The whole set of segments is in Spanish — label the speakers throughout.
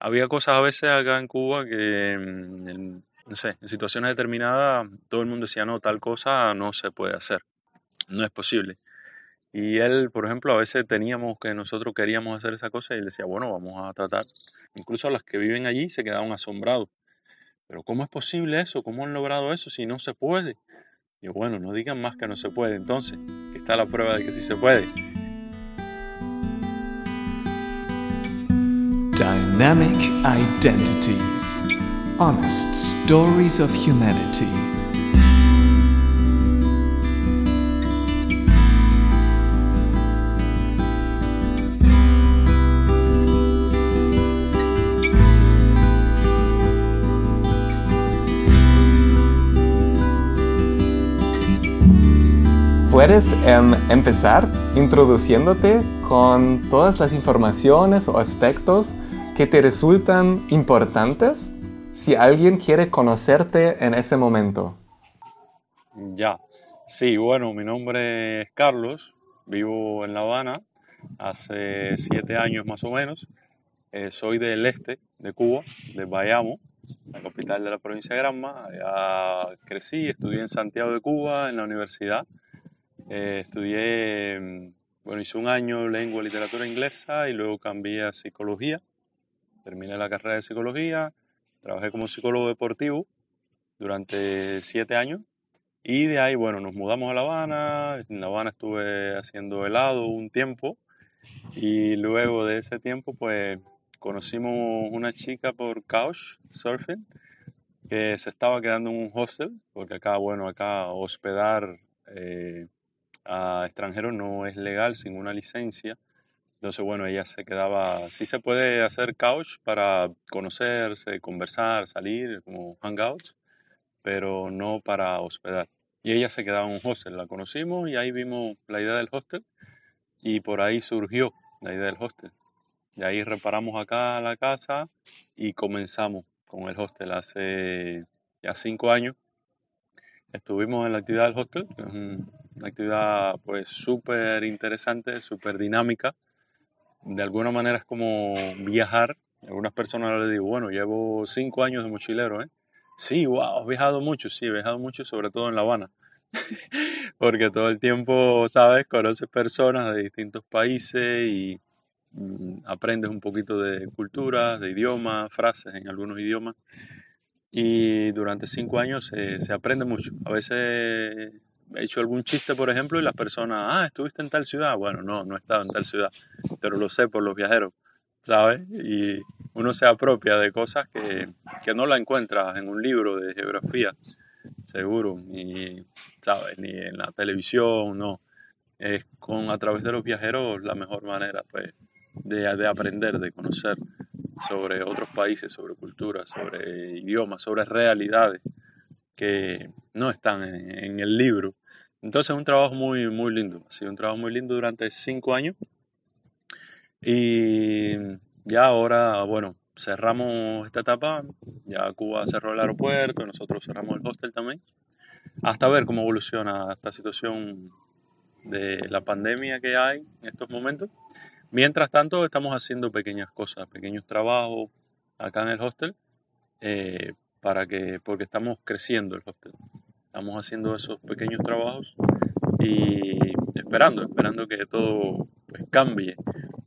Speaker 1: había cosas a veces acá en Cuba que, mm, no sé, en situaciones determinadas todo el mundo decía, no, tal cosa no se puede hacer, no es posible. Y él, por ejemplo, a veces teníamos que nosotros queríamos hacer esa cosa y él decía, bueno, vamos a tratar. Incluso los que viven allí se quedaban asombrados. Pero ¿cómo es posible eso? ¿Cómo han logrado eso si no se puede? Y bueno, no digan más que no se puede entonces, que está la prueba de que sí se puede.
Speaker 2: Dynamic Identities Honest Stories of Humanity.
Speaker 3: ¿Puedes em, empezar introduciéndote con todas las informaciones o aspectos que te resultan importantes si alguien quiere conocerte en ese momento?
Speaker 1: Ya, sí, bueno, mi nombre es Carlos, vivo en La Habana hace siete años más o menos. Eh, soy del este de Cuba, de Bayamo, la capital de la provincia de Granma. Allá crecí, estudié en Santiago de Cuba, en la universidad. Eh, estudié, mm, bueno, hice un año lengua y literatura inglesa y luego cambié a psicología terminé la carrera de psicología, trabajé como psicólogo deportivo durante siete años y de ahí, bueno, nos mudamos a La Habana, en La Habana estuve haciendo helado un tiempo y luego de ese tiempo, pues conocimos una chica por Couchsurfing que se estaba quedando en un hostel, porque acá, bueno, acá hospedar eh, a extranjeros no es legal sin una licencia. Entonces, bueno, ella se quedaba, sí se puede hacer couch para conocerse, conversar, salir, como hangouts, pero no para hospedar. Y ella se quedaba en un hostel, la conocimos y ahí vimos la idea del hostel y por ahí surgió la idea del hostel. De ahí reparamos acá la casa y comenzamos con el hostel hace ya cinco años. Estuvimos en la actividad del hostel, una actividad pues súper interesante, súper dinámica de alguna manera es como viajar. Algunas personas les digo, bueno, llevo cinco años de mochilero, ¿eh? Sí, wow, he viajado mucho, sí, he viajado mucho, sobre todo en La Habana. Porque todo el tiempo, sabes, conoces personas de distintos países y mm, aprendes un poquito de cultura, de idiomas, frases en algunos idiomas. Y durante cinco años se aprende mucho. A veces hecho algún chiste, por ejemplo, y las personas, ah, estuviste en tal ciudad. Bueno, no, no he estado en tal ciudad, pero lo sé por los viajeros, ¿sabes? Y uno se apropia de cosas que, que no la encuentras en un libro de geografía, seguro, ni, ¿sabes? Ni en la televisión, no. Es con, a través de los viajeros la mejor manera, pues, de, de aprender, de conocer sobre otros países, sobre culturas, sobre idiomas, sobre realidades que no están en, el libro. Entonces es un trabajo muy, muy lindo, ha sido un trabajo muy lindo durante cinco años. Y ya ahora, bueno, cerramos esta etapa, ya Cuba cerró el aeropuerto, nosotros cerramos el hostel también, hasta ver cómo evoluciona esta situación de la pandemia que hay en estos momentos. Mientras tanto, estamos haciendo pequeñas cosas, pequeños trabajos acá en el hostel, eh, para que, porque estamos creciendo el hostel. Estamos haciendo esos pequeños trabajos y esperando, esperando que todo pues, cambie.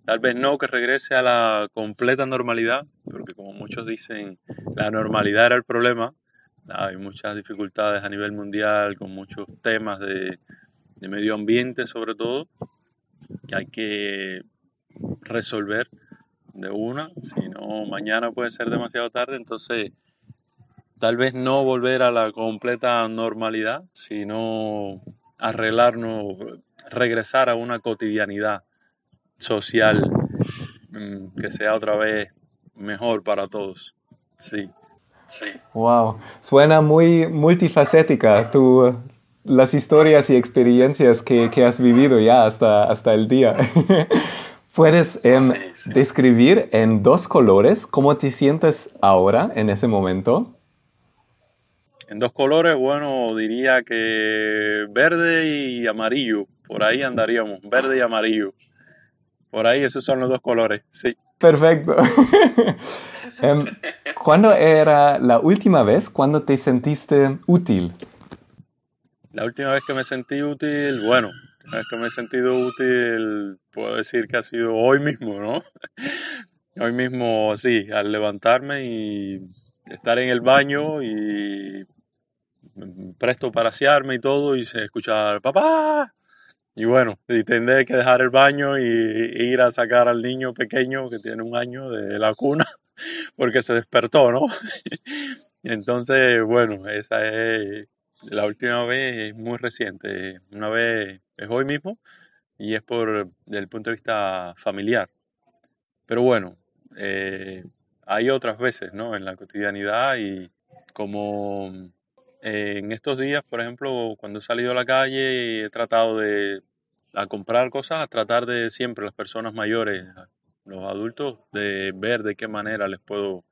Speaker 1: Tal vez no que regrese a la completa normalidad, porque como muchos dicen, la normalidad era el problema. Hay muchas dificultades a nivel mundial con muchos temas de, de medio ambiente sobre todo, que hay que resolver de una, si no mañana puede ser demasiado tarde, entonces tal vez no volver a la completa normalidad, sino arreglarnos, regresar a una cotidianidad social mm, que sea otra vez mejor para todos. Sí.
Speaker 3: sí. Wow, suena muy multifacética tu, las historias y experiencias que, que has vivido ya hasta, hasta el día. ¿Puedes em, describir en dos colores cómo te sientes ahora, en ese momento?
Speaker 1: En dos colores, bueno, diría que verde y amarillo. Por ahí andaríamos, verde y amarillo. Por ahí esos son los dos colores, sí.
Speaker 3: Perfecto. Em, ¿Cuándo era la última vez cuando te sentiste útil?
Speaker 1: La última vez que me sentí útil, bueno, la vez que me he sentido útil, puedo decir que ha sido hoy mismo, ¿no? Hoy mismo, sí, al levantarme y estar en el baño y presto para asearme y todo y escuchar papá y bueno y tendré que dejar el baño y, ir a sacar al niño pequeño que tiene un año de la cuna porque se despertó no entonces bueno esa es la última vez muy reciente una vez es hoy mismo y es por del punto de vista familiar. Pero bueno eh, hay otras veces, ¿no? En la cotidianidad y como eh, en estos días, por ejemplo, cuando he salido a la calle he tratado de a comprar cosas, a tratar de siempre las personas mayores, los adultos, de ver de qué manera les puedo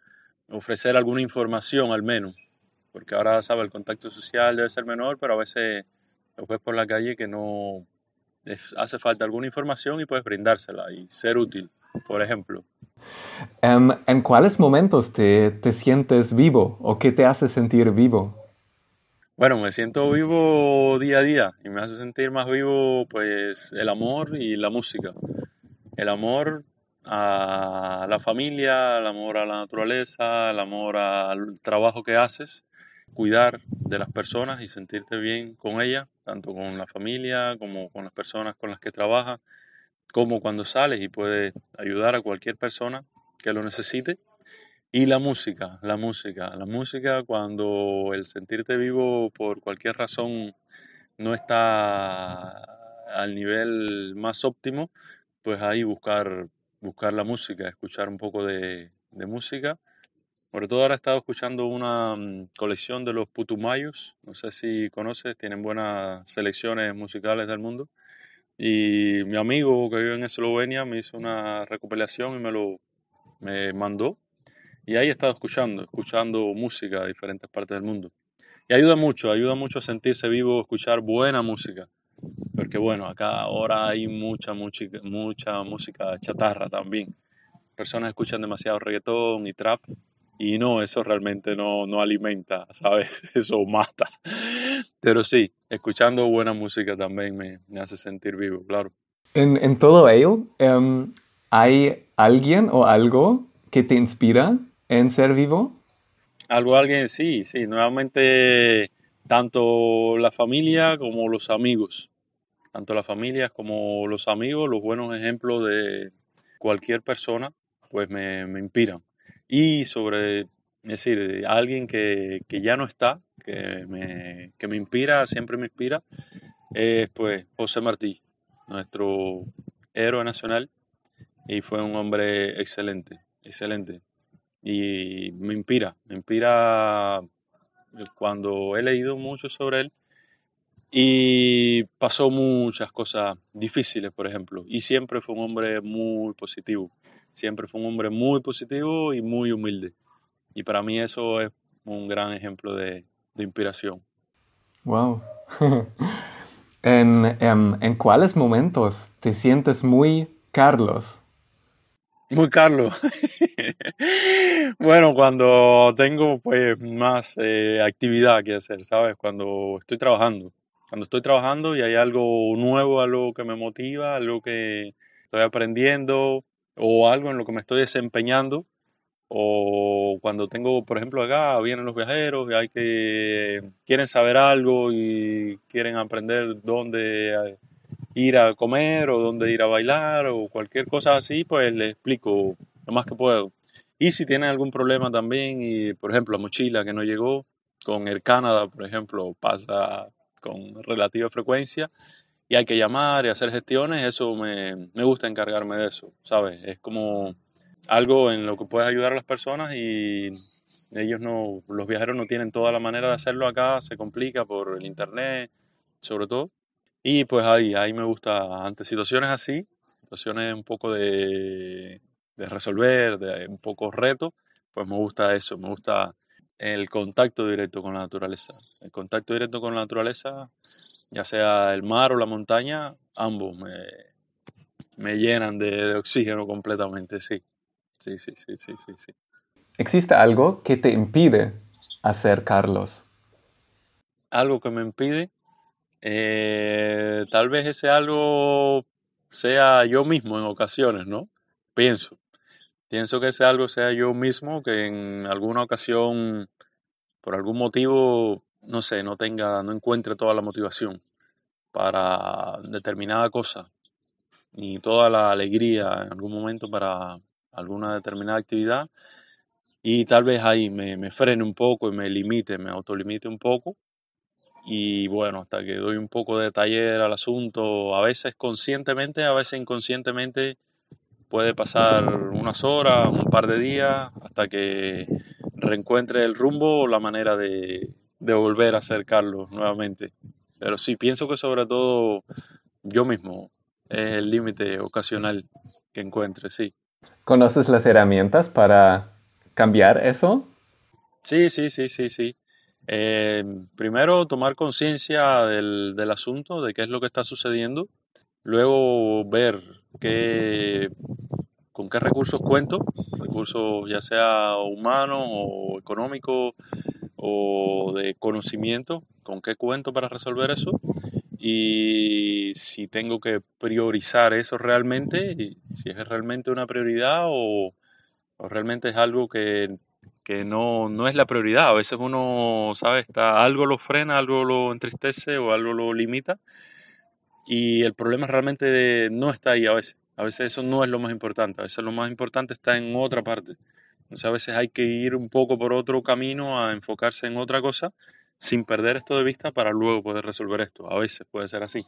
Speaker 1: ofrecer alguna información al menos, porque ahora, sabe, el contacto social debe ser menor, pero a veces lo ves por la calle que no hace falta alguna información y puedes brindársela y ser útil por ejemplo.
Speaker 3: Em, ¿En cuáles momentos te, te, sientes vivo o qué te hace sentir vivo?
Speaker 1: Bueno, me siento vivo día a día y me hace sentir más vivo pues el amor y la música. El amor a la familia, el amor a la naturaleza, el amor al trabajo que haces, cuidar de las personas y sentirte bien con ellas, tanto con la familia como con las personas con las que trabajas como cuando sales y puedes ayudar a cualquier persona que lo necesite. Y la música, la música, la música cuando el sentirte vivo por cualquier razón no está al nivel más óptimo, pues ahí buscar, buscar la música, escuchar un poco de, música. Sobre todo ahora he estado escuchando una mm, colección de los Putumayos, no sé si conoces, tienen buenas selecciones musicales del mundo. Y mi amigo que vive en Eslovenia me hizo una recopilación y me lo me mandó. Y ahí he estado escuchando, escuchando música de diferentes partes del mundo. Y ayuda mucho, ayuda mucho a sentirse vivo, escuchar buena música. Porque bueno, acá ahora hay mucha, mucha, mucha música chatarra también. Personas escuchan demasiado reggaetón y trap y no, eso realmente no, no alimenta, ¿sabes? Eso mata. Pero sí, escuchando buena música también me, me hace sentir vivo, claro.
Speaker 3: En, en todo ello, um, ¿hay alguien o algo que te inspira en ser vivo?
Speaker 1: Algo, alguien, sí, sí. Nuevamente, tanto la familia como los amigos. Tanto la familia como los amigos, los buenos ejemplos de cualquier persona, pues me, me inspiran y sobre, es decir, alguien que, que ya no está, que me, que me, inspira, siempre me inspira, es pues José Martí, nuestro héroe nacional, y fue un hombre excelente, excelente. Y me inspira, me inspira cuando he leído mucho sobre él y pasó muchas cosas difíciles, por ejemplo, y siempre fue un hombre muy positivo. Siempre fue un hombre muy positivo y muy humilde. Y para mí eso es un gran ejemplo de, inspiración.
Speaker 3: Wow. ¿En, en, cuáles momentos te sientes muy Carlos?
Speaker 1: Muy Carlos. bueno, cuando tengo pues más eh, actividad que hacer, ¿sabes? Cuando estoy trabajando. Cuando estoy trabajando y hay algo nuevo, algo que me motiva, algo que estoy aprendiendo, o algo en lo que me estoy desempeñando, o cuando tengo, por ejemplo, acá vienen los viajeros y hay que quieren saber algo y quieren aprender dónde ir a comer o dónde ir a bailar o cualquier cosa así, pues les explico lo más que puedo. Y si tienen algún problema también, y por ejemplo la mochila que no llegó, con el Canadá, por ejemplo, pasa con relativa frecuencia, y hay que llamar y hacer gestiones, eso me, me gusta encargarme de eso, ¿sabes? Es como algo en lo que puedes ayudar a las personas y ellos no, los viajeros no tienen toda la manera de hacerlo acá, se complica por el internet, sobre todo. Y pues ahí, ahí me gusta, ante situaciones así, situaciones un poco de, de resolver, de un poco reto, pues me gusta eso, me gusta el contacto directo con la naturaleza. El contacto directo con la naturaleza ya sea el mar o la montaña, ambos me, me llenan de, oxígeno completamente, sí. Sí, sí, sí, sí, sí, sí.
Speaker 3: ¿existe algo que te impide hacer Carlos?
Speaker 1: Algo que me impide, eh, tal vez ese algo sea yo mismo en ocasiones, ¿no? Pienso. Pienso que ese algo sea yo mismo, que en alguna ocasión, por algún motivo, no sé, no tenga, no encuentre toda la motivación para determinada cosa, ni toda la alegría en algún momento para alguna determinada actividad, y tal vez ahí me, me frene un poco y me limite, me autolimite un poco, y bueno, hasta que doy un poco de taller al asunto, a veces conscientemente, a veces inconscientemente, puede pasar unas horas, un par de días, hasta que reencuentre el rumbo o la manera de, de volver a acercarlo nuevamente. Pero sí, pienso que sobre todo yo mismo es el límite ocasional que encuentre, sí.
Speaker 3: ¿Conoces las herramientas para cambiar eso?
Speaker 1: Sí, sí, sí, sí, sí. Eh, primero, tomar conciencia del, del asunto, de qué es lo que está sucediendo. Luego, ver qué, con qué recursos cuento, recursos ya sea humanos o económicos o de conocimiento, con qué cuento para resolver eso y si tengo que priorizar eso realmente, si es realmente una prioridad o, o realmente es algo que, que no, no, es la prioridad. A veces uno, sabe, está, algo lo frena, algo lo entristece o algo lo limita y el problema realmente no está ahí a veces. A veces eso no es lo más importante, a veces lo más importante está en otra parte. Entonces a veces hay que ir un poco por otro camino a enfocarse en otra cosa sin perder esto de vista para luego poder resolver esto. A veces puede ser así.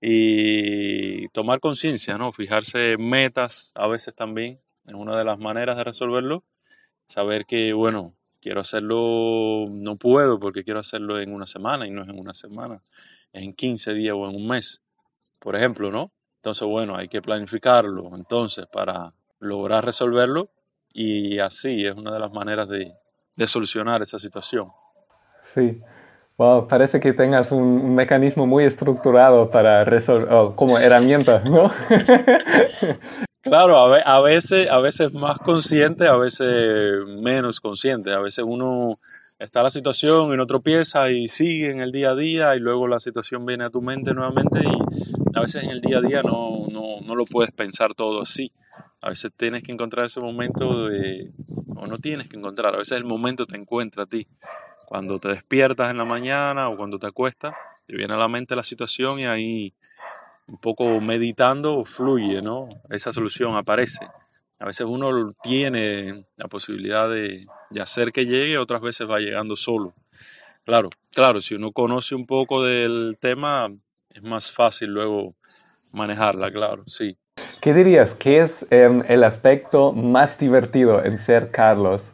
Speaker 1: Y tomar conciencia, ¿no? Fijarse metas a veces también es una de las maneras de resolverlo. Saber que, bueno, quiero hacerlo, no puedo porque quiero hacerlo en una semana y no es en una semana, es en 15 días o en un mes, por ejemplo, ¿no? Entonces, bueno, hay que planificarlo entonces para lograr resolverlo y así es una de las maneras de, de solucionar esa situación.
Speaker 3: Sí. Wow, parece que tengas un, un mecanismo muy estructurado para resolver, oh, como herramienta, ¿no?
Speaker 1: claro, a, ve, a, veces, a veces más consciente, a veces menos consciente. A veces uno está la situación y no tropieza y sigue en el día a día y luego la situación viene a tu mente nuevamente y a veces en el día a día no, no, no lo puedes pensar todo así. A veces tienes que encontrar ese momento de, o no tienes que encontrar, a veces el momento te encuentra a ti. Cuando te despiertas en la mañana o cuando te acuestas, te viene a la mente la situación y ahí un poco meditando fluye, ¿no? Esa solución aparece. A veces uno tiene la posibilidad de, de hacer que llegue, otras veces va llegando solo. Claro, claro, si uno conoce un poco del tema, es más fácil luego manejarla, claro, sí.
Speaker 3: ¿Qué dirías que es eh, el aspecto más divertido en ser Carlos?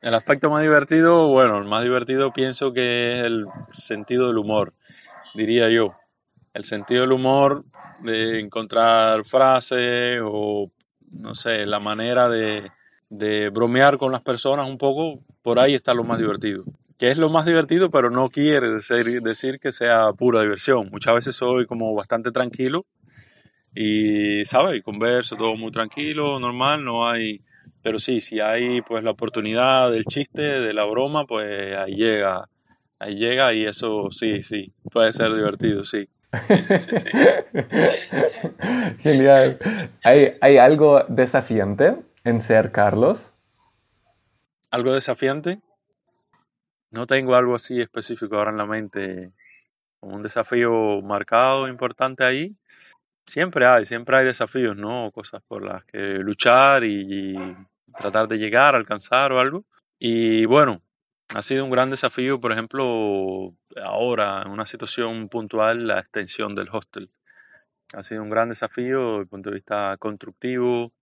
Speaker 1: El aspecto más divertido, bueno, el más divertido pienso que es el sentido del humor, diría yo. El sentido del humor, de encontrar frases o, no sé, la manera de, de bromear con las personas un poco, por ahí está lo más divertido. Que es lo más divertido, pero no quiere decir, que sea pura diversión. Muchas veces soy como bastante tranquilo y, ¿sabes? Converso todo muy tranquilo, normal, no hay... Pero sí, si hay pues la oportunidad del chiste, de la broma, pues ahí llega, ahí llega y eso sí, sí, puede ser divertido, sí. Sí, sí, sí, sí.
Speaker 3: Genial. ¿Hay, ¿Hay algo desafiante en ser Carlos?
Speaker 1: ¿Algo desafiante? No tengo algo así específico ahora en la mente, un desafío marcado, importante ahí. Siempre hay, siempre hay desafíos, ¿no? Cosas por las que luchar y, y tratar de llegar, alcanzar o algo. Y bueno, ha sido un gran desafío, por ejemplo, ahora en una situación puntual, la extensión del hostel. Ha sido un gran desafío desde el punto de vista constructivo,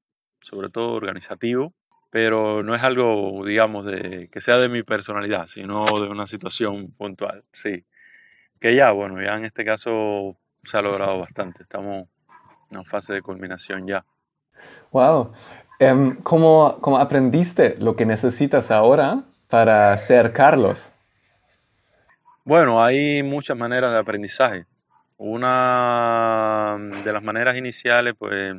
Speaker 1: sobre todo organizativo, pero no es algo, digamos, que sea de mi personalidad, sino de una situación puntual, sí. Que ya, bueno, ya en este caso se ha logrado bastante, estamos en una fase de culminación ya.
Speaker 3: Wow. Um, ¿cómo, ¿Cómo aprendiste lo que necesitas ahora para ser Carlos?
Speaker 1: Bueno, hay muchas maneras de aprendizaje. Una de las maneras iniciales, pues,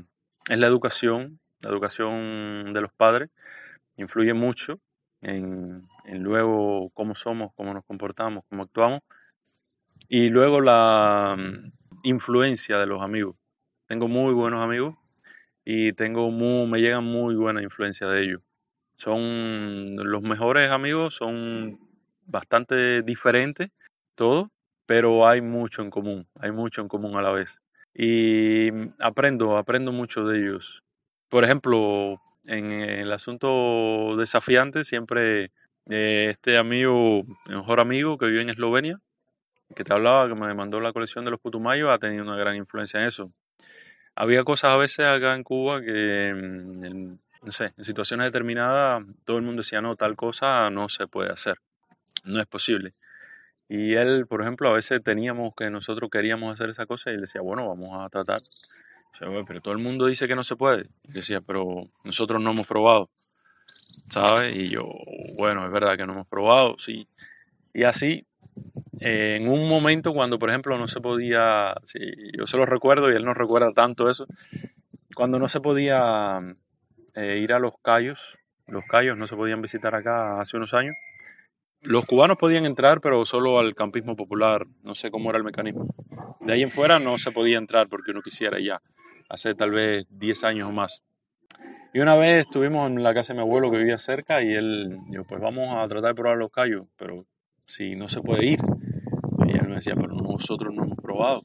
Speaker 1: es la educación, la educación de los padres. influye mucho en, luego cómo somos, cómo nos comportamos, cómo actuamos. Y luego la mm, influencia de los amigos. Tengo muy buenos amigos y tengo me llegan muy buena influencia de ellos. Son los mejores amigos, son bastante diferentes todos, pero hay mucho en común, hay mucho en común a la vez. Y aprendo, aprendo mucho de ellos. Por ejemplo, en el asunto desafiante, siempre eh, este amigo, mejor amigo que vive en Eslovenia, que te hablaba, que me mandó la colección de los Putumayos, ha tenido una gran influencia en eso. Había cosas a veces acá en Cuba que, mm, no sé, en situaciones determinadas, todo el mundo decía, no, tal cosa no se puede hacer, no es posible. Y él, por ejemplo, a veces teníamos que nosotros queríamos hacer esa cosa y él decía, bueno, vamos a tratar. pero todo el mundo dice que no se puede. Y decía, pero nosotros no hemos probado, ¿sabes? Y yo, bueno, es verdad que no hemos probado, sí. Y así, eh, en un momento cuando, por ejemplo, no se podía, sí, yo se lo recuerdo y él no recuerda tanto eso, cuando no se podía eh, ir a los callos, los callos no se podían visitar acá hace unos años, los cubanos podían entrar, pero solo al campismo popular. No sé cómo era el mecanismo. De ahí en fuera no se podía entrar porque uno quisiera ya, hace tal vez 10 años o más. Y una vez estuvimos en la casa de mi abuelo que vivía cerca y él dijo, pues vamos a tratar de probar los callos, pero si no se puede ir. Y él me decía, pero nosotros no hemos probado.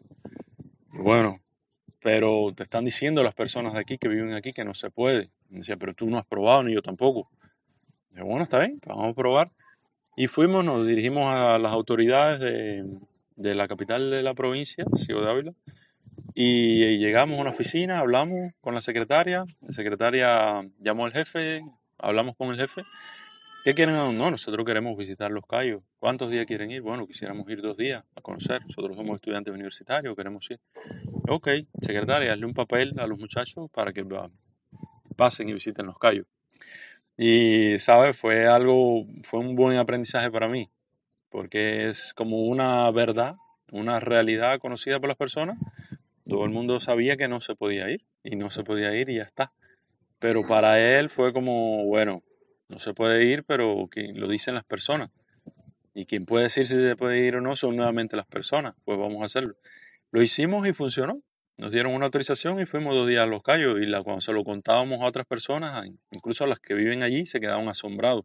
Speaker 1: bueno, pero te están diciendo las personas de aquí que viven aquí que no se puede. Me decía, pero tú no has probado ni yo tampoco. Y bueno, está bien, vamos a probar. Y fuimos, nos dirigimos a las autoridades de, la capital de la provincia, Ciudad de Ávila, y llegamos a una oficina, hablamos con la secretaria, la secretaria llamó al jefe, hablamos con el jefe. ¿Qué quieren? No, nosotros queremos visitar los Cayos. ¿Cuántos días quieren ir? Bueno, quisiéramos ir dos días a conocer. Nosotros somos estudiantes universitarios, queremos ir. Ok, secretaria, hazle un papel a los muchachos para que pasen y visiten los Cayos. Y, ¿sabes? Fue algo, fue un buen aprendizaje para mí, porque es como una verdad, una realidad conocida por las personas. Todo el mundo sabía que no se podía ir y no se podía ir y ya está. Pero para él fue como, bueno, no se puede ir, pero lo dicen las personas. Y quien puede decir si se puede ir o no son nuevamente las personas. Pues vamos a hacerlo. Lo hicimos y funcionó. Nos dieron una autorización y fuimos dos días a Los Cayos y la, cuando se lo contábamos a otras personas, incluso a las que viven allí, se quedaban asombrados.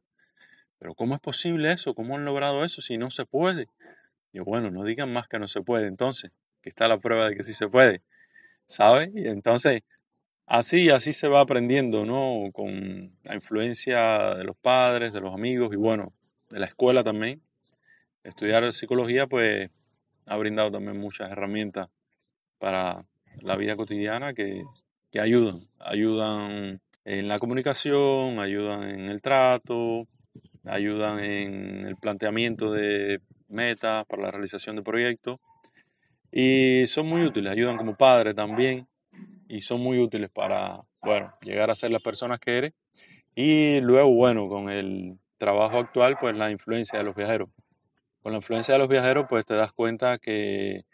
Speaker 1: Pero ¿cómo es posible eso? ¿Cómo han logrado eso si no se puede? Y bueno, no digan más que no se puede entonces, que está la prueba de que sí se puede, ¿sabes? Y entonces, así, así se va aprendiendo, ¿no? Con la influencia de los padres, de los amigos y bueno, de la escuela también. Estudiar psicología pues ha brindado también muchas herramientas para la vida cotidiana que, ayudan, ayudan en la comunicación, ayudan en el trato, ayudan en el planteamiento de metas para la realización de proyectos y son muy útiles, ayudan como padre también y son muy útiles para, bueno, llegar a ser las personas que eres y luego, bueno, con el trabajo actual, pues la influencia de los viajeros. Con la influencia de los viajeros, pues te das cuenta que,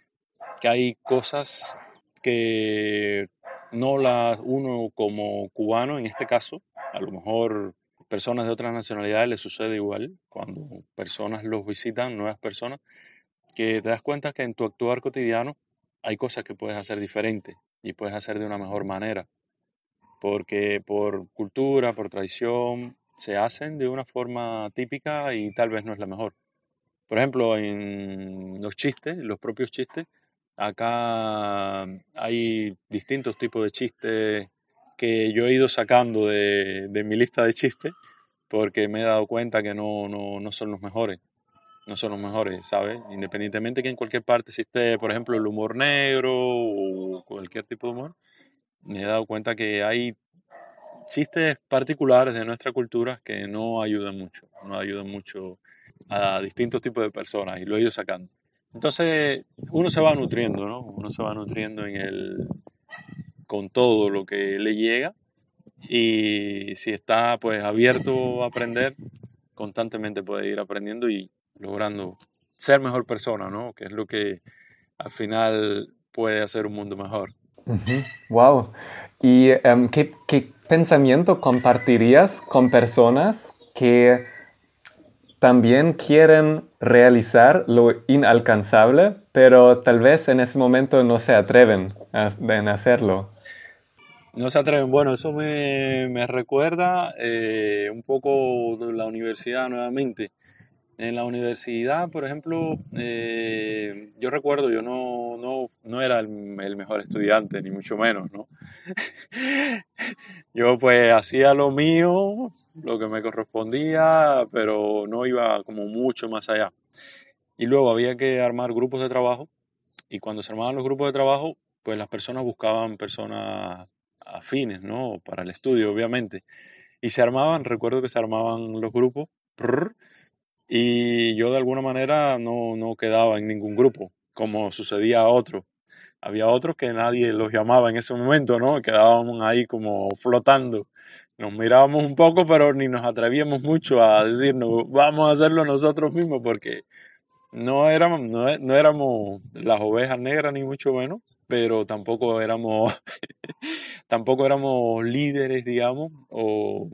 Speaker 1: que hay cosas que no las uno como cubano en este caso, a lo mejor personas de otras nacionalidades les sucede igual cuando personas los visitan, nuevas personas, que te das cuenta que en tu actuar cotidiano hay cosas que puedes hacer diferente y puedes hacer de una mejor manera, porque por cultura, por tradición, se hacen de una forma típica y tal vez no es la mejor. Por ejemplo, en los chistes, los propios chistes, Acá hay distintos tipos de chistes que yo he ido sacando de, mi lista de chistes porque me he dado cuenta que no, no, son los mejores. No son los mejores, ¿sabes? Independientemente que en cualquier parte existe, por ejemplo, el humor negro o cualquier tipo de humor, me he dado cuenta que hay chistes particulares de nuestra cultura que no ayudan mucho, no ayudan mucho a distintos tipos de personas y lo he ido sacando. Entonces, uno se va nutriendo, ¿no? Uno se va nutriendo en el, con todo lo que le llega y si está pues abierto a aprender, constantemente puede ir aprendiendo y logrando ser mejor persona, ¿no? Que es lo que al final puede hacer un mundo mejor.
Speaker 3: Wow. ¿Y ¿qué, qué pensamiento compartirías con personas que también quieren realizar lo inalcanzable, pero tal vez en ese momento no se atreven a, hacerlo?
Speaker 1: No se atreven. Bueno, eso me, me recuerda eh, un poco la universidad nuevamente. En la universidad, por ejemplo, eh, yo recuerdo, yo no, no, no era el, mejor estudiante, ni mucho menos, ¿no? yo pues hacía lo mío, lo que me correspondía, pero no iba como mucho más allá. Y luego había que armar grupos de trabajo, y cuando se armaban los grupos de trabajo, pues las personas buscaban personas afines, ¿no? Para el estudio, obviamente. Y se armaban, recuerdo que se armaban los grupos, y yo de alguna manera no, no quedaba en ningún grupo, como sucedía a otros. Había otros que nadie los llamaba en ese momento, ¿no? Quedábamos ahí como flotando. Nos mirábamos un poco, pero ni nos atrevíamos mucho a decirnos, vamos a hacerlo nosotros mismos, porque no éramos, no, no éramos las ovejas negras, ni mucho menos, pero tampoco éramos, tampoco éramos líderes, digamos, o,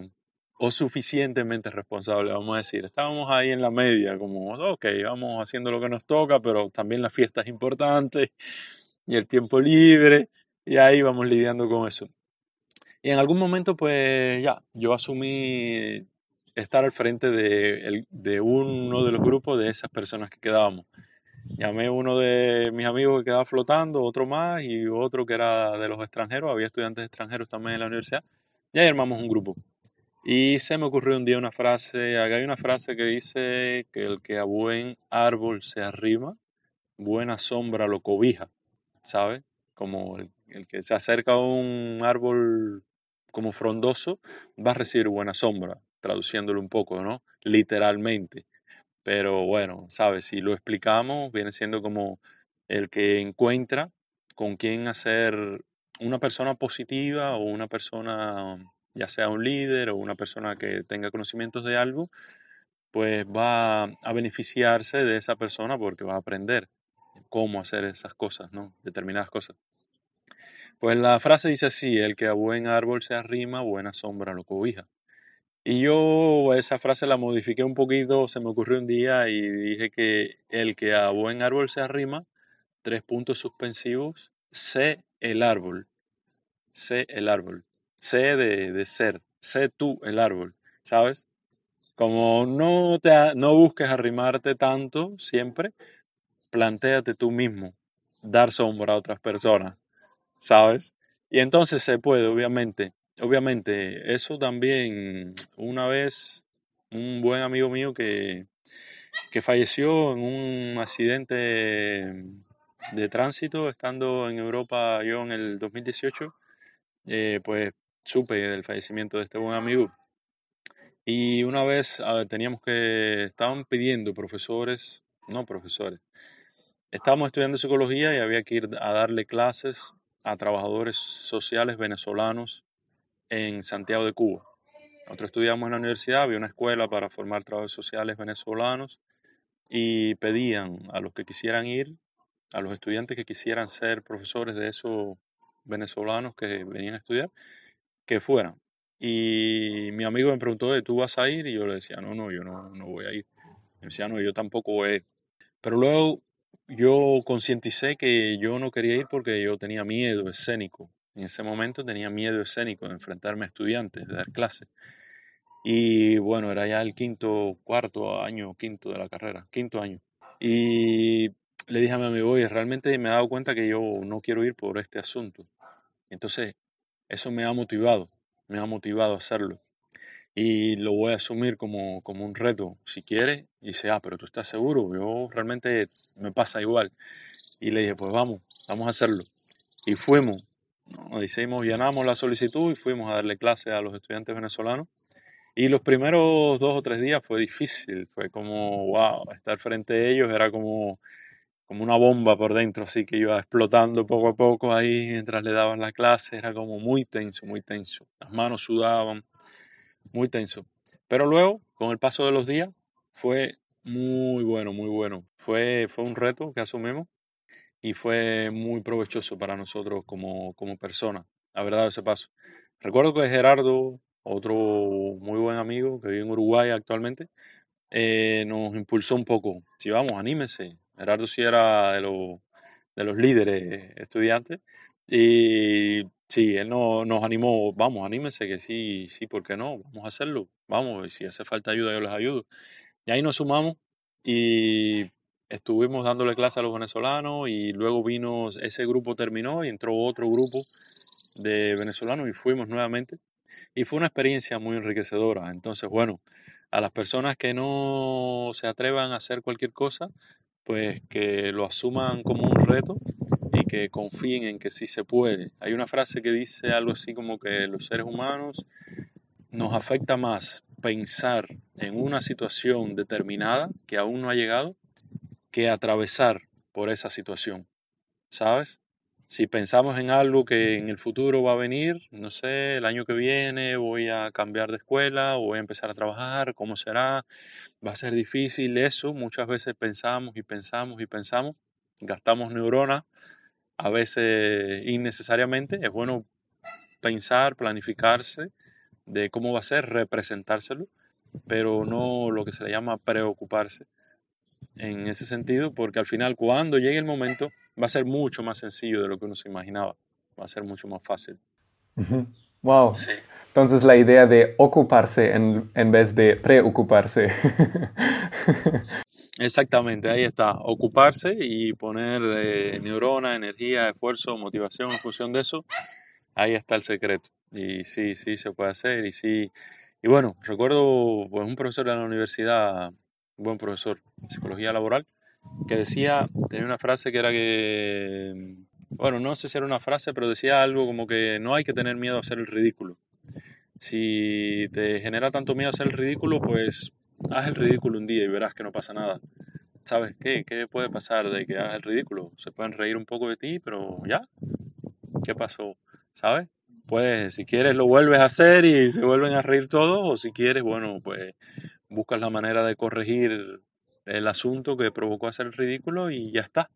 Speaker 1: o suficientemente responsables, vamos a decir. Estábamos ahí en la media, como, ok, vamos haciendo lo que nos toca, pero también la fiesta es importante y el tiempo libre, y ahí vamos lidiando con eso. Y en algún momento, pues ya, yo asumí estar al frente de, de uno de los grupos de esas personas que quedábamos. Llamé a uno de mis amigos que quedaba flotando, otro más y otro que era de los extranjeros, había estudiantes extranjeros también en la universidad, y ahí armamos un grupo. Y se me ocurrió un día una frase, acá hay una frase que dice que el que a buen árbol se arrima, buena sombra lo cobija, ¿sabes? Como el, que se acerca a un árbol como frondoso va a recibir buena sombra, traduciéndolo un poco, ¿no? Literalmente. Pero bueno, ¿sabes? Si lo explicamos, viene siendo como el que encuentra con quién hacer una persona positiva o una persona ya sea un líder o una persona que tenga conocimientos de algo, pues va a beneficiarse de esa persona porque va a aprender cómo hacer esas cosas, ¿no? Determinadas cosas. Pues la frase dice así, el que a buen árbol se arrima, buena sombra lo cobija. Y yo esa frase la modifiqué un poquito, se me ocurrió un día y dije que el que a buen árbol se arrima, tres puntos suspensivos, sé el árbol, sé el árbol. Sé de, ser, sé tú el árbol, ¿sabes? Como no, te, no busques arrimarte tanto siempre, plantéate tú mismo dar sombra a otras personas, ¿sabes? Y entonces se puede, obviamente. Obviamente, eso también, una vez, un buen amigo mío que, que falleció en un accidente de tránsito, estando en Europa yo en el 2018, eh, pues supe del fallecimiento de este buen amigo. Y una vez teníamos que, estaban pidiendo profesores, no profesores, estábamos estudiando psicología y había que ir a darle clases a trabajadores sociales venezolanos en Santiago de Cuba. Nosotros estudiamos en la universidad, había una escuela para formar trabajadores sociales venezolanos y pedían a los que quisieran ir, a los estudiantes que quisieran ser profesores de esos venezolanos que venían a estudiar, que fuera. Y mi amigo me preguntó, ¿tú vas a ir? Y yo le decía, no, no, yo no, no voy a ir. Me decía, no, yo tampoco voy. Pero luego yo concienticé que yo no quería ir porque yo tenía miedo escénico. En ese momento tenía miedo escénico de enfrentarme a estudiantes, de dar clases. Y bueno, era ya el quinto, cuarto año, quinto de la carrera, quinto año. Y le dije a mi amigo, oye, realmente me he dado cuenta que yo no quiero ir por este asunto. Entonces eso me ha motivado, me ha motivado a hacerlo. Y lo voy a asumir como, como un reto. Si quiere, dice, ah, pero tú estás seguro, yo realmente me pasa igual. Y le dije, pues vamos, vamos a hacerlo. Y fuimos, nos hicimos, llenamos la solicitud y fuimos a darle clase a los estudiantes venezolanos. Y los primeros dos o tres días fue difícil, fue como, wow, estar frente a ellos era como como una bomba por dentro, así que iba explotando poco a poco ahí mientras le daban la clase, era como muy tenso, muy tenso. Las manos sudaban, muy tenso. Pero luego, con el paso de los días, fue muy bueno, muy bueno. Fue, fue un reto que asumimos y fue muy provechoso para nosotros como, como personas haber dado ese paso. Recuerdo que Gerardo, otro muy buen amigo que vive en Uruguay actualmente, eh, nos impulsó un poco. Si vamos, anímese. Gerardo sí era de los, de los líderes estudiantes y sí, él no, nos animó, vamos, anímese que sí, sí, ¿por qué no? Vamos a hacerlo. Vamos, si hace falta ayuda, yo les ayudo. Y ahí nos sumamos y estuvimos dándole clase a los venezolanos y luego vino, ese grupo terminó y entró otro grupo de venezolanos y fuimos nuevamente. Y fue una experiencia muy enriquecedora. Entonces, bueno, a las personas que no se atrevan a hacer cualquier cosa, pues que lo asuman como un reto y que confíen en que sí se puede. Hay una frase que dice algo así como que los seres humanos nos afecta más pensar en una situación determinada que aún no ha llegado que atravesar por esa situación, ¿sabes? Si pensamos en algo que en el futuro va a venir, no sé, el año que viene voy a cambiar de escuela o voy a empezar a trabajar, ¿cómo será? Va a ser difícil eso, muchas veces pensamos y pensamos y pensamos, gastamos neuronas, a veces innecesariamente, es bueno pensar, planificarse de cómo va a ser, representárselo, pero no lo que se le llama preocuparse en ese sentido, porque al final cuando llegue el momento va a ser mucho más sencillo de lo que uno se imaginaba, va a ser mucho más fácil.
Speaker 3: Wow. Entonces la idea de ocuparse en, en vez de preocuparse.
Speaker 1: Exactamente, ahí está, ocuparse y poner eh, neurona, energía, esfuerzo, motivación en función de eso, ahí está el secreto. Y sí, sí se puede hacer y sí. Y bueno, recuerdo pues un profesor de la universidad buen profesor de psicología laboral, que decía, tenía una frase que era que, bueno, no sé si era una frase, pero decía algo como que no hay que tener miedo a hacer el ridículo. Si te genera tanto miedo a hacer el ridículo, pues haz el ridículo un día y verás que no pasa nada. ¿Sabes qué? ¿Qué puede pasar de que hagas el ridículo? Se pueden reír un poco de ti, pero ya. ¿Qué pasó? ¿Sabes? Pues si quieres lo vuelves a hacer y se vuelven a reír todos, o si quieres, bueno, pues buscas la manera de corregir el asunto que provocó hacer el ridículo y ya está.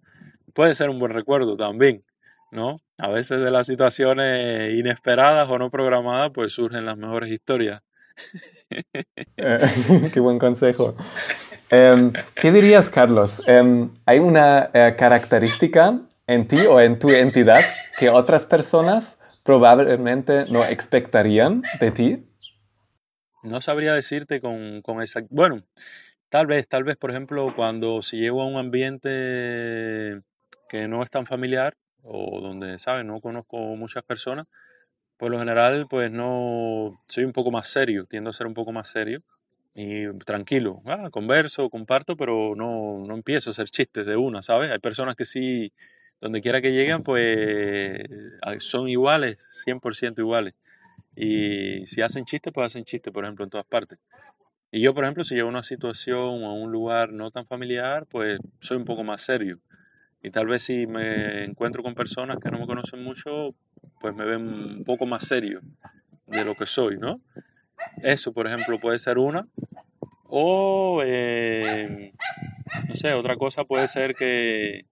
Speaker 1: Puede ser un buen recuerdo también, ¿no? A veces de las situaciones inesperadas o no programadas, pues surgen las mejores historias.
Speaker 3: qué buen consejo. Em, ¿Qué dirías, Carlos? Em, ¿Hay una eh, característica en ti o en tu entidad que otras personas probablemente no expectarían de ti?
Speaker 1: No sabría decirte con, con esa... Bueno, tal vez, tal vez, por ejemplo, cuando si llego a un ambiente que no es tan familiar o donde, ¿sabes? No conozco muchas personas, por lo general, pues no... Soy un poco más serio, tiendo a ser un poco más serio y tranquilo. Ah, converso, comparto, pero no, no empiezo a hacer chistes de una, ¿sabes? Hay personas que sí, donde quiera que lleguen, pues son iguales, 100% iguales. Y si hacen chistes, pues hacen chistes, por ejemplo, en todas partes. Y yo, por ejemplo, si llevo a una situación o a un lugar no tan familiar, pues soy un poco más serio. Y tal vez si me encuentro con personas que no me conocen mucho, pues me ven un poco más serio de lo que soy, ¿no? Eso, por ejemplo, puede ser una. O, eh, no sé, otra cosa puede ser que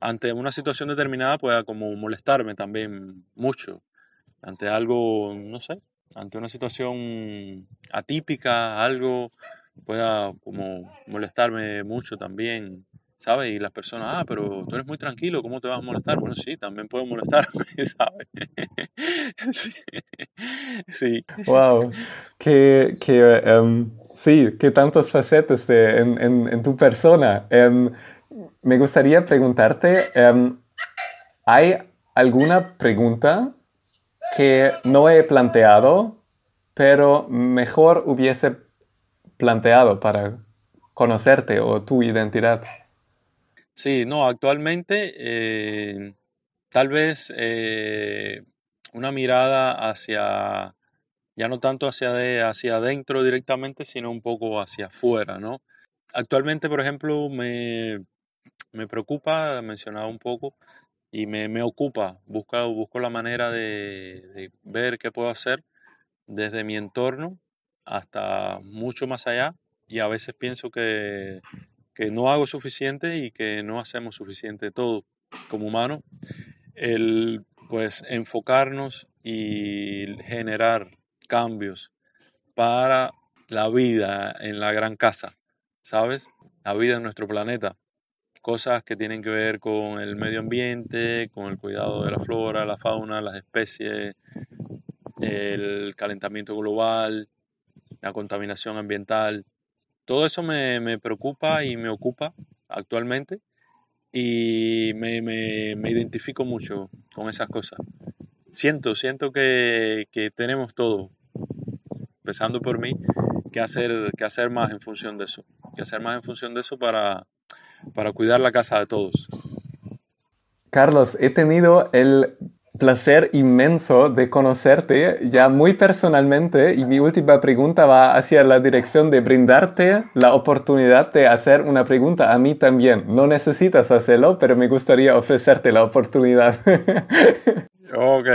Speaker 1: ante una situación determinada pueda como molestarme también mucho ante algo, no sé, ante una situación atípica, algo pueda como molestarme mucho también, ¿sabes? Y las personas, ah, pero tú eres muy tranquilo, ¿cómo te vas a molestar? Bueno, sí, también puedo molestarme, ¿sabes?
Speaker 3: sí. Wow, que, que em, sí, que tantos facetes de, en, tu persona. Em, me gustaría preguntarte, em, ¿hay alguna pregunta que no he planteado, pero mejor hubiese planteado para conocerte o tu identidad.
Speaker 1: Sí, no, actualmente eh, tal vez eh, una mirada hacia, ya no tanto hacia, hacia adentro directamente, sino un poco hacia afuera, ¿no? Actualmente, por ejemplo, me, me preocupa, mencionaba un poco, y me, me ocupa, busco, busco la manera de, ver qué puedo hacer desde mi entorno hasta mucho más allá y a veces pienso que, que no hago suficiente y que no hacemos suficiente todo. como humanos, el pues enfocarnos y generar cambios para la vida en la gran casa, ¿sabes? La vida en nuestro planeta. Cosas que tienen que ver con el medio ambiente, con el cuidado de la flora, la fauna, las especies, el calentamiento global, la contaminación ambiental. Todo eso me, preocupa y me ocupa actualmente y me, identifico mucho con esas cosas. Siento, siento que, tenemos todo, empezando por mí, que hacer, que hacer más en función de eso, que hacer más en función de eso para, para cuidar la casa de todos.
Speaker 3: Carlos, he tenido el placer inmenso de conocerte ya muy personalmente y mi última pregunta va hacia la dirección de brindarte la oportunidad de hacer una pregunta a mí también. No necesitas hacerlo, pero me gustaría ofrecerte la oportunidad.
Speaker 1: ok,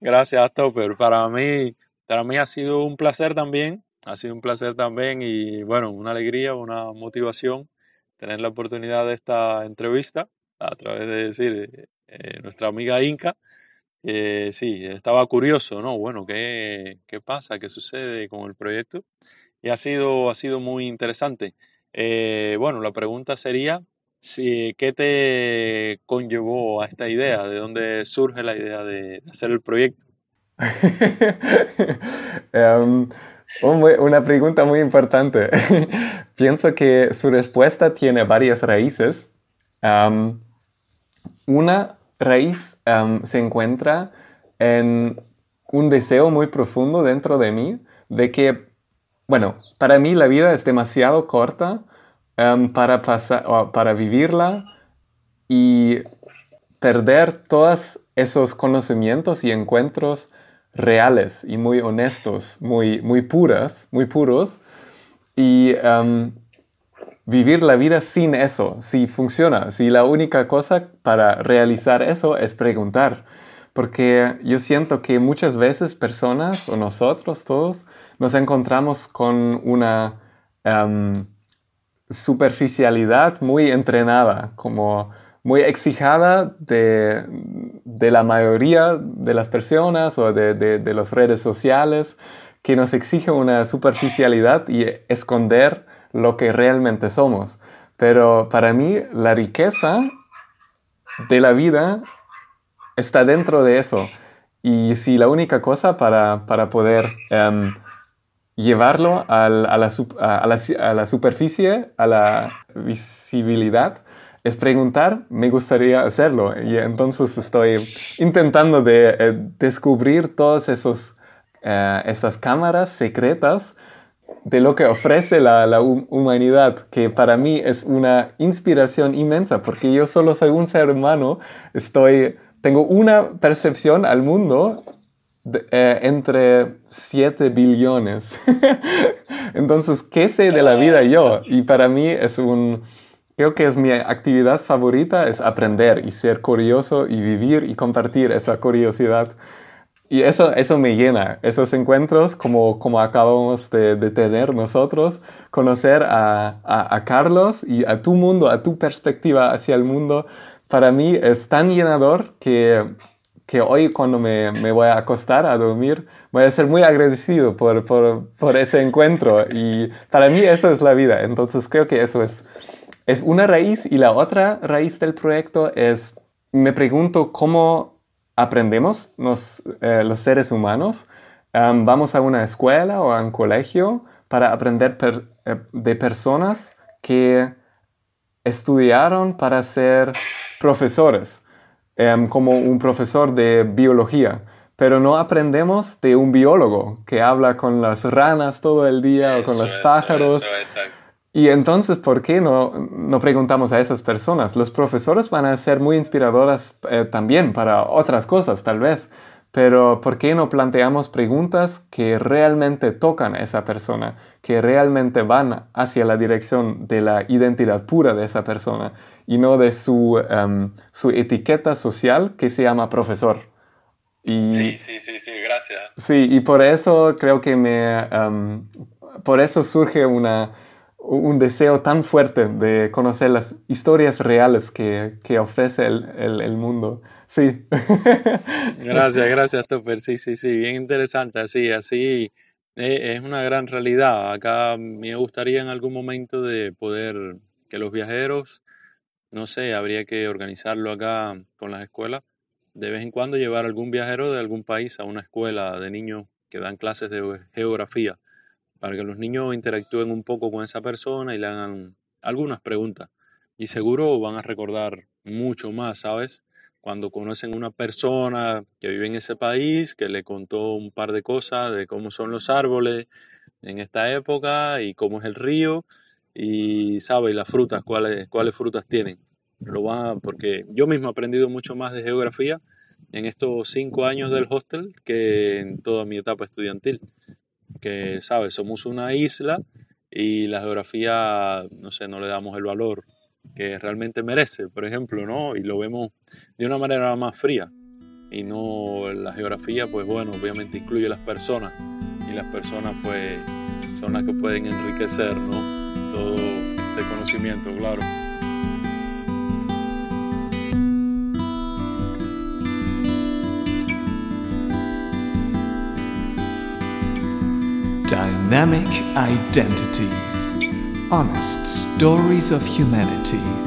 Speaker 1: gracias Topper. Para mí, para mí ha sido un placer también, ha sido un placer también y bueno, una alegría, una motivación tener la oportunidad de esta entrevista a través de decir eh, nuestra amiga Inca eh, sí, estaba curioso, ¿no? Bueno, ¿qué, ¿qué, pasa? ¿Qué sucede con el proyecto? Y ha sido, ha sido muy interesante. Eh, bueno, la pregunta sería, si, ¿qué te conllevó a esta idea? ¿De dónde surge la idea de hacer el proyecto?
Speaker 3: Em, una pregunta muy importante. Pienso que su respuesta tiene varias raíces. una raíz se encuentra en un deseo muy profundo dentro de mí de que, bueno, para mí la vida es demasiado corta para, para vivirla y perder todos esos conocimientos y encuentros reales y muy honestos, muy, muy puras, muy puros. Y em, vivir la vida sin eso, si funciona, si la única cosa para realizar eso es preguntar. Porque yo siento que muchas veces personas o nosotros todos nos encontramos con una em, superficialidad muy entrenada, como muy exijada de, la mayoría de las personas o de, de las redes sociales, que nos exige una superficialidad y esconder lo que realmente somos. Pero para mí la riqueza de la vida está dentro de eso. Y si la única cosa para, poder em, llevarlo a, la, a, la, superficie, a la visibilidad, es preguntar, me gustaría hacerlo. Y entonces estoy intentando de eh, descubrir todas esos, eh, esas cámaras secretas de lo que ofrece la, humanidad, que para mí es una inspiración inmensa, porque yo solo soy un ser humano, estoy, tengo una percepción al mundo eh, entre 7 billones. Entonces, ¿qué sé de la vida yo? Y para mí es un, creo que es mi actividad favorita, es aprender y ser curioso y vivir y compartir esa curiosidad. Y eso, eso me llena, esos encuentros como, como acabamos de, tener nosotros, conocer a, a, Carlos y a tu mundo, a tu perspectiva hacia el mundo, para mí es tan llenador que, que hoy cuando me, me, voy a acostar a dormir, voy a ser muy agradecido por, por, por, ese encuentro. Y para mí eso es la vida, entonces creo que eso es, es una raíz y la otra raíz del proyecto es, me pregunto cómo aprendemos eh, los seres humanos, vamos a una escuela o a un colegio para aprender eh, de personas que estudiaron para ser profesores, em, como un profesor de biología, pero no aprendemos de un biólogo que habla con las ranas todo el día o con los pájaros. Y entonces, ¿por qué no, no, preguntamos a esas personas? Los profesores van a ser muy inspiradoras eh, también para otras cosas, tal vez, pero ¿por qué no planteamos preguntas que realmente tocan a esa persona, que realmente van hacia la dirección de la identidad pura de esa persona y no de su, em, su etiqueta social que se llama profesor?
Speaker 1: Y, sí, sí, sí, sí, gracias.
Speaker 3: Sí, y por eso creo que me... Em, por eso surge una un deseo tan fuerte de conocer las historias reales que, que ofrece el, el, mundo. Sí.
Speaker 1: Gracias, gracias, Topper. Sí, sí, sí, bien interesante. Así, así eh, es una gran realidad. Acá me gustaría en algún momento de poder que los viajeros, no sé, habría que organizarlo acá con las escuelas, de vez en cuando llevar algún viajero de algún país a una escuela de niños que dan clases de geografía para que los niños interactúen un poco con esa persona y le hagan algunas preguntas. Y seguro van a recordar mucho más, ¿sabes? Cuando conocen una persona que vive en ese país, que le contó un par de cosas de cómo son los árboles en esta época y cómo es el río y sabe las frutas, cuáles, cuáles frutas tienen. Lo van porque yo mismo he aprendido mucho más de geografía en estos cinco años del hostel que en toda mi etapa estudiantil que, ¿sabes? Somos una isla y la geografía, no sé, no le damos el valor que realmente merece, por ejemplo, ¿no? Y lo vemos de una manera más fría. Y no la geografía, pues bueno, obviamente incluye las personas. Y las personas, pues, son las que pueden enriquecer, ¿no? Todo este conocimiento, claro.
Speaker 2: Dynamic Identities Honest Stories of Humanity.